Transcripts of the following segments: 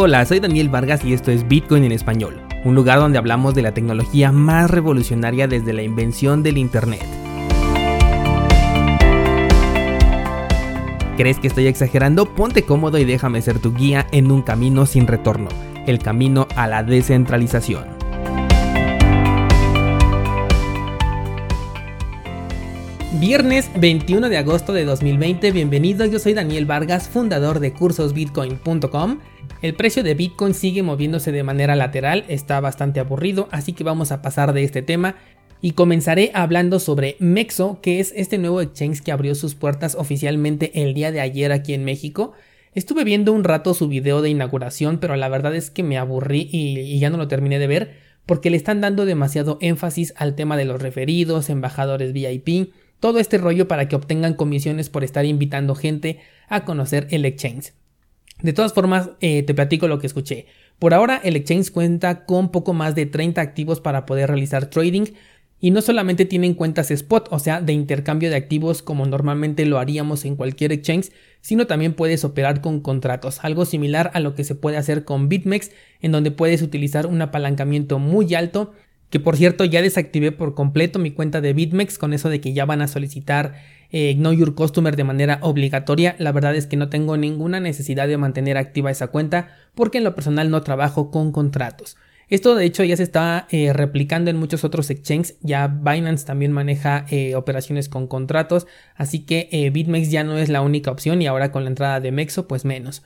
Hola, soy Daniel Vargas y esto es Bitcoin en español, un lugar donde hablamos de la tecnología más revolucionaria desde la invención del Internet. ¿Crees que estoy exagerando? Ponte cómodo y déjame ser tu guía en un camino sin retorno, el camino a la descentralización. Viernes 21 de agosto de 2020, bienvenido, yo soy Daniel Vargas, fundador de cursosbitcoin.com el precio de Bitcoin sigue moviéndose de manera lateral, está bastante aburrido, así que vamos a pasar de este tema y comenzaré hablando sobre Mexo, que es este nuevo exchange que abrió sus puertas oficialmente el día de ayer aquí en México. Estuve viendo un rato su video de inauguración, pero la verdad es que me aburrí y, ya no lo terminé de ver porque le están dando demasiado énfasis al tema de los referidos, embajadores VIP, todo este rollo para que obtengan comisiones por estar invitando gente a conocer el exchange. De todas formas, eh, te platico lo que escuché. Por ahora, el exchange cuenta con poco más de 30 activos para poder realizar trading. Y no solamente tienen cuentas spot, o sea, de intercambio de activos como normalmente lo haríamos en cualquier exchange, sino también puedes operar con contratos, algo similar a lo que se puede hacer con BitMEX, en donde puedes utilizar un apalancamiento muy alto, que por cierto ya desactivé por completo mi cuenta de BitMEX con eso de que ya van a solicitar eh, Know Your Customer de manera obligatoria. La verdad es que no tengo ninguna necesidad de mantener activa esa cuenta porque en lo personal no trabajo con contratos. Esto de hecho ya se está eh, replicando en muchos otros exchanges, ya Binance también maneja eh, operaciones con contratos, así que BitMEX ya no es la única opción y ahora con la entrada de Mexo pues menos.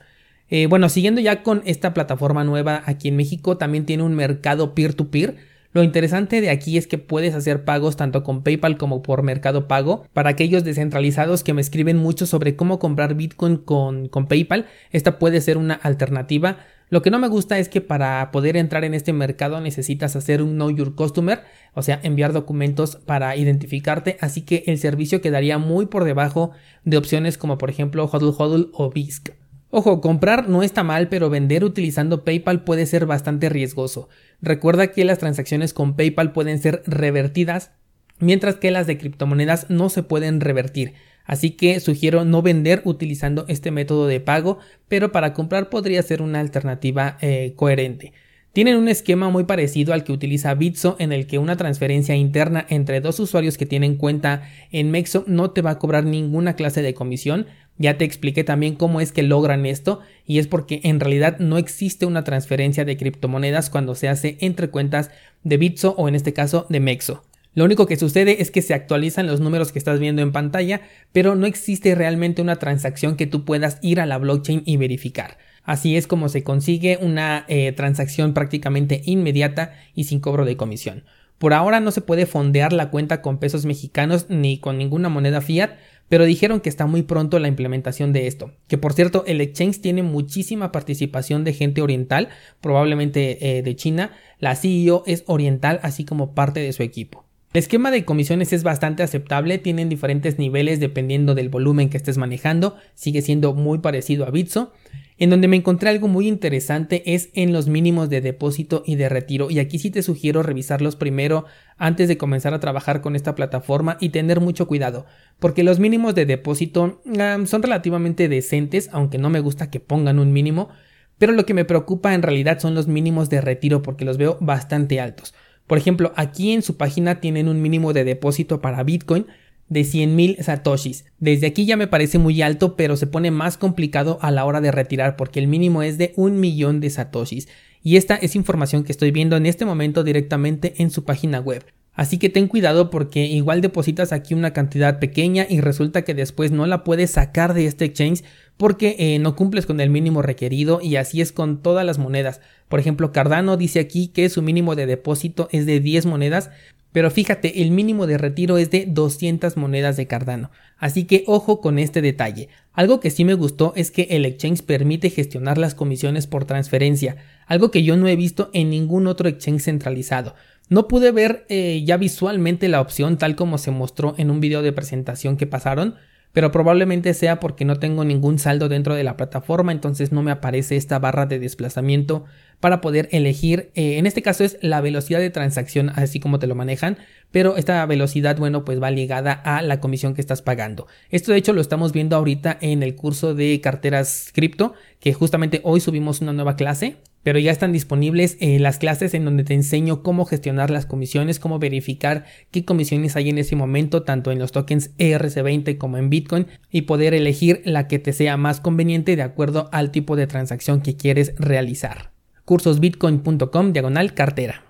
bueno, siguiendo ya con esta plataforma nueva aquí en México, también tiene un mercado peer-to-peer. peer to peer lo interesante de aquí es que puedes hacer pagos tanto con PayPal como por Mercado Pago. Para aquellos descentralizados que me escriben mucho sobre cómo comprar Bitcoin con, con PayPal, esta puede ser una alternativa. Lo que no me gusta es que para poder entrar en este mercado necesitas hacer un Know Your Customer, o sea, enviar documentos para identificarte, así que el servicio quedaría muy por debajo de opciones como por ejemplo Hodl Hodl o BISC. Ojo, comprar no está mal, pero vender utilizando PayPal puede ser bastante riesgoso. Recuerda que las transacciones con PayPal pueden ser revertidas, mientras que las de criptomonedas no se pueden revertir. Así que sugiero no vender utilizando este método de pago, pero para comprar podría ser una alternativa eh, coherente. Tienen un esquema muy parecido al que utiliza Bitso en el que una transferencia interna entre dos usuarios que tienen cuenta en Mexo no te va a cobrar ninguna clase de comisión. Ya te expliqué también cómo es que logran esto y es porque en realidad no existe una transferencia de criptomonedas cuando se hace entre cuentas de Bitso o en este caso de Mexo. Lo único que sucede es que se actualizan los números que estás viendo en pantalla, pero no existe realmente una transacción que tú puedas ir a la blockchain y verificar. Así es como se consigue una eh, transacción prácticamente inmediata y sin cobro de comisión. Por ahora no se puede fondear la cuenta con pesos mexicanos ni con ninguna moneda fiat, pero dijeron que está muy pronto la implementación de esto. Que por cierto, el exchange tiene muchísima participación de gente oriental, probablemente eh, de China. La CEO es oriental, así como parte de su equipo. El esquema de comisiones es bastante aceptable, tienen diferentes niveles dependiendo del volumen que estés manejando, sigue siendo muy parecido a Bitso. En donde me encontré algo muy interesante es en los mínimos de depósito y de retiro y aquí sí te sugiero revisarlos primero antes de comenzar a trabajar con esta plataforma y tener mucho cuidado porque los mínimos de depósito son relativamente decentes aunque no me gusta que pongan un mínimo pero lo que me preocupa en realidad son los mínimos de retiro porque los veo bastante altos. Por ejemplo, aquí en su página tienen un mínimo de depósito para Bitcoin de 100.000 satoshis. Desde aquí ya me parece muy alto, pero se pone más complicado a la hora de retirar porque el mínimo es de un millón de satoshis. Y esta es información que estoy viendo en este momento directamente en su página web. Así que ten cuidado porque igual depositas aquí una cantidad pequeña y resulta que después no la puedes sacar de este exchange porque eh, no cumples con el mínimo requerido y así es con todas las monedas. Por ejemplo, Cardano dice aquí que su mínimo de depósito es de 10 monedas, pero fíjate, el mínimo de retiro es de 200 monedas de Cardano. Así que ojo con este detalle. Algo que sí me gustó es que el exchange permite gestionar las comisiones por transferencia, algo que yo no he visto en ningún otro exchange centralizado. No pude ver eh, ya visualmente la opción tal como se mostró en un video de presentación que pasaron, pero probablemente sea porque no tengo ningún saldo dentro de la plataforma, entonces no me aparece esta barra de desplazamiento para poder elegir, eh, en este caso es la velocidad de transacción, así como te lo manejan, pero esta velocidad, bueno, pues va ligada a la comisión que estás pagando. Esto de hecho lo estamos viendo ahorita en el curso de carteras cripto, que justamente hoy subimos una nueva clase pero ya están disponibles eh, las clases en donde te enseño cómo gestionar las comisiones, cómo verificar qué comisiones hay en ese momento, tanto en los tokens ERC20 como en Bitcoin, y poder elegir la que te sea más conveniente de acuerdo al tipo de transacción que quieres realizar. cursosbitcoin.com diagonal cartera.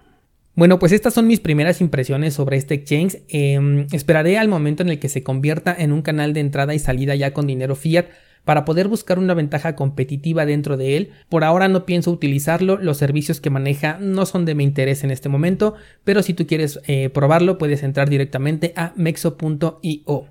Bueno, pues estas son mis primeras impresiones sobre este exchange. Em, esperaré al momento en el que se convierta en un canal de entrada y salida ya con dinero fiat para poder buscar una ventaja competitiva dentro de él. Por ahora no pienso utilizarlo, los servicios que maneja no son de mi interés en este momento, pero si tú quieres eh, probarlo puedes entrar directamente a mexo.io.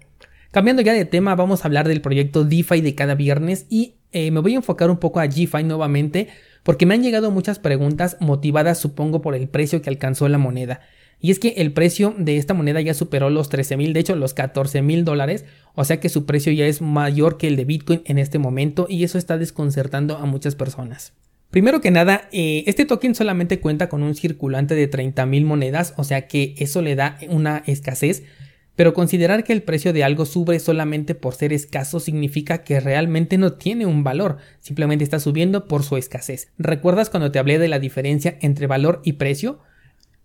Cambiando ya de tema, vamos a hablar del proyecto DeFi de cada viernes y eh, me voy a enfocar un poco a GFI nuevamente porque me han llegado muchas preguntas motivadas supongo por el precio que alcanzó la moneda. Y es que el precio de esta moneda ya superó los 13 mil, de hecho los 14 mil dólares, o sea que su precio ya es mayor que el de Bitcoin en este momento y eso está desconcertando a muchas personas. Primero que nada, eh, este token solamente cuenta con un circulante de 30 mil monedas, o sea que eso le da una escasez, pero considerar que el precio de algo sube solamente por ser escaso significa que realmente no tiene un valor, simplemente está subiendo por su escasez. ¿Recuerdas cuando te hablé de la diferencia entre valor y precio?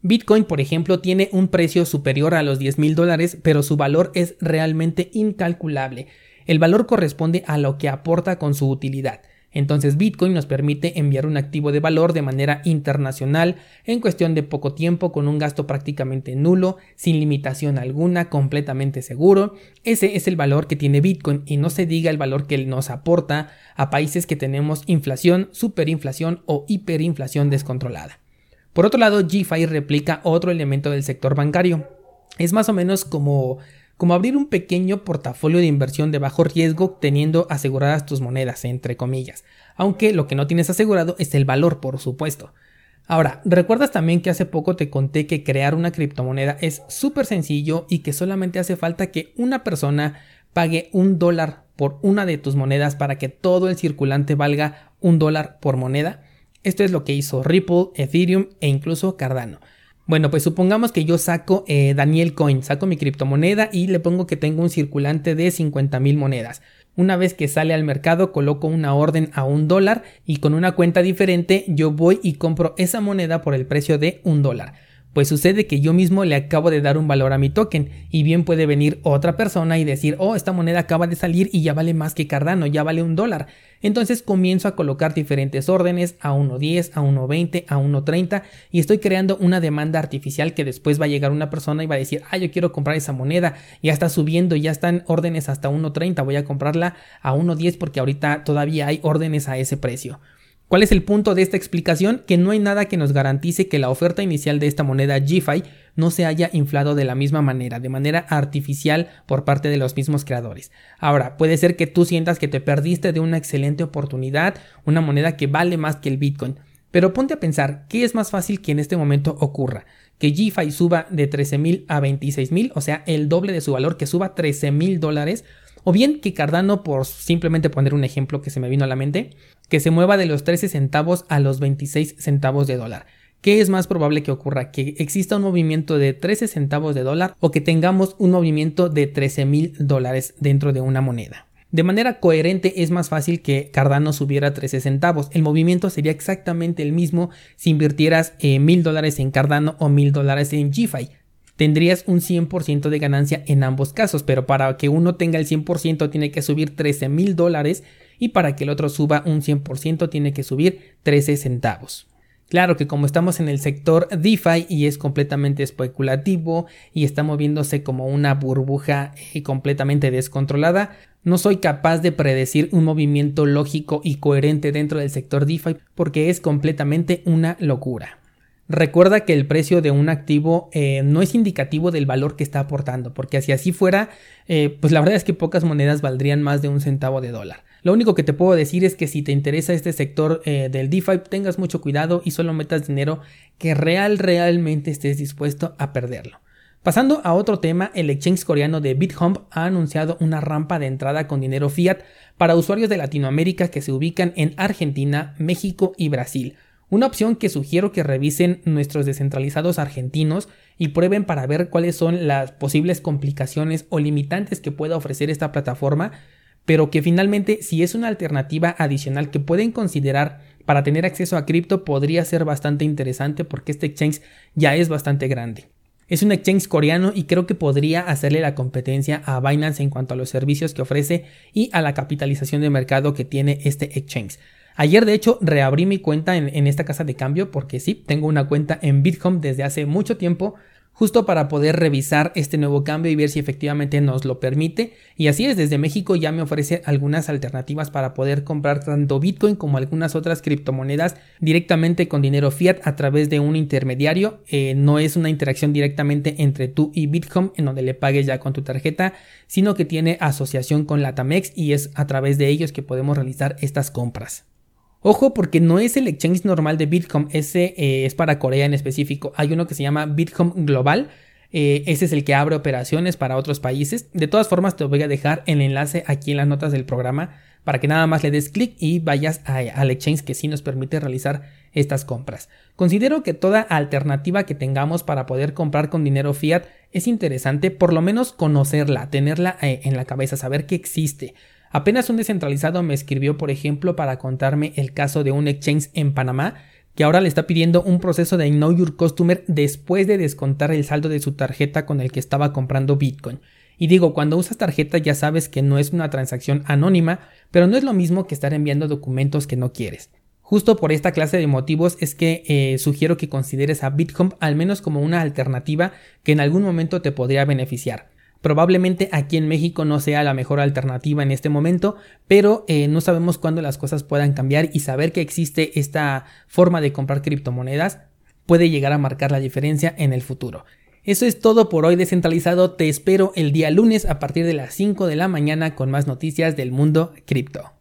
Bitcoin, por ejemplo, tiene un precio superior a los 10 mil dólares, pero su valor es realmente incalculable. El valor corresponde a lo que aporta con su utilidad. Entonces Bitcoin nos permite enviar un activo de valor de manera internacional en cuestión de poco tiempo con un gasto prácticamente nulo, sin limitación alguna, completamente seguro. Ese es el valor que tiene Bitcoin y no se diga el valor que nos aporta a países que tenemos inflación, superinflación o hiperinflación descontrolada. Por otro lado, GFI replica otro elemento del sector bancario. Es más o menos como, como abrir un pequeño portafolio de inversión de bajo riesgo teniendo aseguradas tus monedas, entre comillas. Aunque lo que no tienes asegurado es el valor, por supuesto. Ahora, ¿recuerdas también que hace poco te conté que crear una criptomoneda es súper sencillo y que solamente hace falta que una persona pague un dólar por una de tus monedas para que todo el circulante valga un dólar por moneda? Esto es lo que hizo Ripple, Ethereum e incluso Cardano. Bueno, pues supongamos que yo saco eh, Daniel Coin, saco mi criptomoneda y le pongo que tengo un circulante de 50 mil monedas. Una vez que sale al mercado, coloco una orden a un dólar y con una cuenta diferente yo voy y compro esa moneda por el precio de un dólar. Pues sucede que yo mismo le acabo de dar un valor a mi token y bien puede venir otra persona y decir, oh, esta moneda acaba de salir y ya vale más que Cardano, ya vale un dólar. Entonces comienzo a colocar diferentes órdenes a 1.10, a 1.20, a 1.30 y estoy creando una demanda artificial que después va a llegar una persona y va a decir, ah, yo quiero comprar esa moneda, ya está subiendo, ya están órdenes hasta 1.30, voy a comprarla a 1.10 porque ahorita todavía hay órdenes a ese precio. ¿Cuál es el punto de esta explicación? Que no hay nada que nos garantice que la oferta inicial de esta moneda GFI no se haya inflado de la misma manera, de manera artificial por parte de los mismos creadores. Ahora, puede ser que tú sientas que te perdiste de una excelente oportunidad, una moneda que vale más que el Bitcoin. Pero ponte a pensar, ¿qué es más fácil que en este momento ocurra? Que GFI suba de 13.000 a 26.000, o sea, el doble de su valor, que suba 13.000 dólares, o bien que Cardano, por simplemente poner un ejemplo que se me vino a la mente, que se mueva de los 13 centavos a los 26 centavos de dólar. ¿Qué es más probable que ocurra? ¿Que exista un movimiento de 13 centavos de dólar o que tengamos un movimiento de 13 mil dólares dentro de una moneda? De manera coherente es más fácil que Cardano subiera 13 centavos. El movimiento sería exactamente el mismo si invirtieras eh, mil dólares en Cardano o mil dólares en GFI tendrías un 100% de ganancia en ambos casos, pero para que uno tenga el 100% tiene que subir 13 mil dólares y para que el otro suba un 100% tiene que subir 13 centavos. Claro que como estamos en el sector DeFi y es completamente especulativo y está moviéndose como una burbuja eh, completamente descontrolada, no soy capaz de predecir un movimiento lógico y coherente dentro del sector DeFi porque es completamente una locura. Recuerda que el precio de un activo eh, no es indicativo del valor que está aportando, porque si así fuera, eh, pues la verdad es que pocas monedas valdrían más de un centavo de dólar. Lo único que te puedo decir es que si te interesa este sector eh, del DeFi, tengas mucho cuidado y solo metas dinero que real, realmente estés dispuesto a perderlo. Pasando a otro tema, el exchange coreano de BitHump ha anunciado una rampa de entrada con dinero fiat para usuarios de Latinoamérica que se ubican en Argentina, México y Brasil Una opción que sugiero que revisen nuestros descentralizados argentinos y prueben para ver cuáles son las posibles complicaciones o limitantes que pueda ofrecer esta plataforma, pero que finalmente si es una alternativa adicional que pueden considerar para tener acceso a cripto podría ser bastante interesante porque este exchange ya es bastante grande. Es un exchange coreano y creo que podría hacerle la competencia a Binance en cuanto a los servicios que ofrece y a la capitalización de mercado que tiene este exchange. Ayer de hecho reabrí mi cuenta en, esta casa de cambio porque sí, tengo una cuenta en Bitcoin desde hace mucho tiempo justo para poder revisar este nuevo cambio y ver si efectivamente nos lo permite. Y así es, desde México ya me ofrece algunas alternativas para poder comprar tanto Bitcoin como algunas otras criptomonedas directamente con dinero fiat a través de un intermediario. Eh, no es una interacción directamente entre tú y Bitcoin en donde le pagues ya con tu tarjeta, sino que tiene asociación con la Tamex y es a través de ellos que podemos realizar estas compras. Ojo porque no es el exchange normal de Bitcoin, ese eh, es para Corea en específico. Hay uno que se llama Bitcoin Global. Eh, ese es el que abre operaciones para otros países. De todas formas, te voy a dejar el enlace aquí en las notas del programa para que nada más le des clic y vayas al exchange que sí nos permite realizar estas compras. Considero que toda alternativa que tengamos para poder comprar con dinero fiat es interesante, por lo menos conocerla, tenerla eh, en la cabeza, saber que existe. Apenas un descentralizado me escribió, por ejemplo, para contarme el caso de un exchange en Panamá que ahora le está pidiendo un proceso de Know Your Customer después de descontar el saldo de su tarjeta con el que estaba comprando Bitcoin. Y digo, cuando usas tarjeta ya sabes que no es una transacción anónima, pero no es lo mismo que estar enviando documentos que no quieres. Justo por esta clase de motivos es que eh, sugiero que consideres a Bitcoin al menos como una alternativa que en algún momento te podría beneficiar. Probablemente aquí en México no sea la mejor alternativa en este momento, pero eh, no sabemos cuándo las cosas puedan cambiar y saber que existe esta forma de comprar criptomonedas puede llegar a marcar la diferencia en el futuro. Eso es todo por hoy descentralizado, te espero el día lunes a partir de las 5 de la mañana con más noticias del mundo cripto.